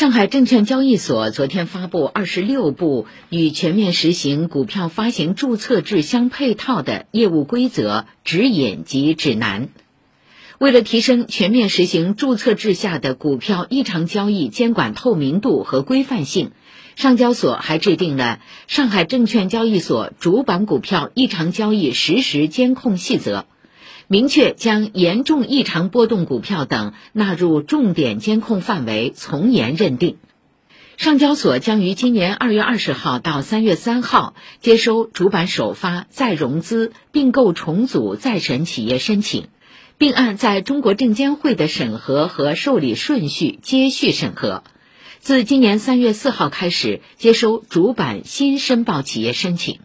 上海证券交易所昨天发布二十六部与全面实行股票发行注册制相配套的业务规则、指引及指南。为了提升全面实行注册制下的股票异常交易监管透明度和规范性，上交所还制定了《上海证券交易所主板股票异常交易实时监控细则》。明确将严重异常波动股票等纳入重点监控范围，从严认定。上交所将于今年二月二十号到三月三号接收主板首发、再融资、并购重组、再审企业申请，并按在中国证监会的审核和受理顺序接续审核。自今年三月四号开始接收主板新申报企业申请。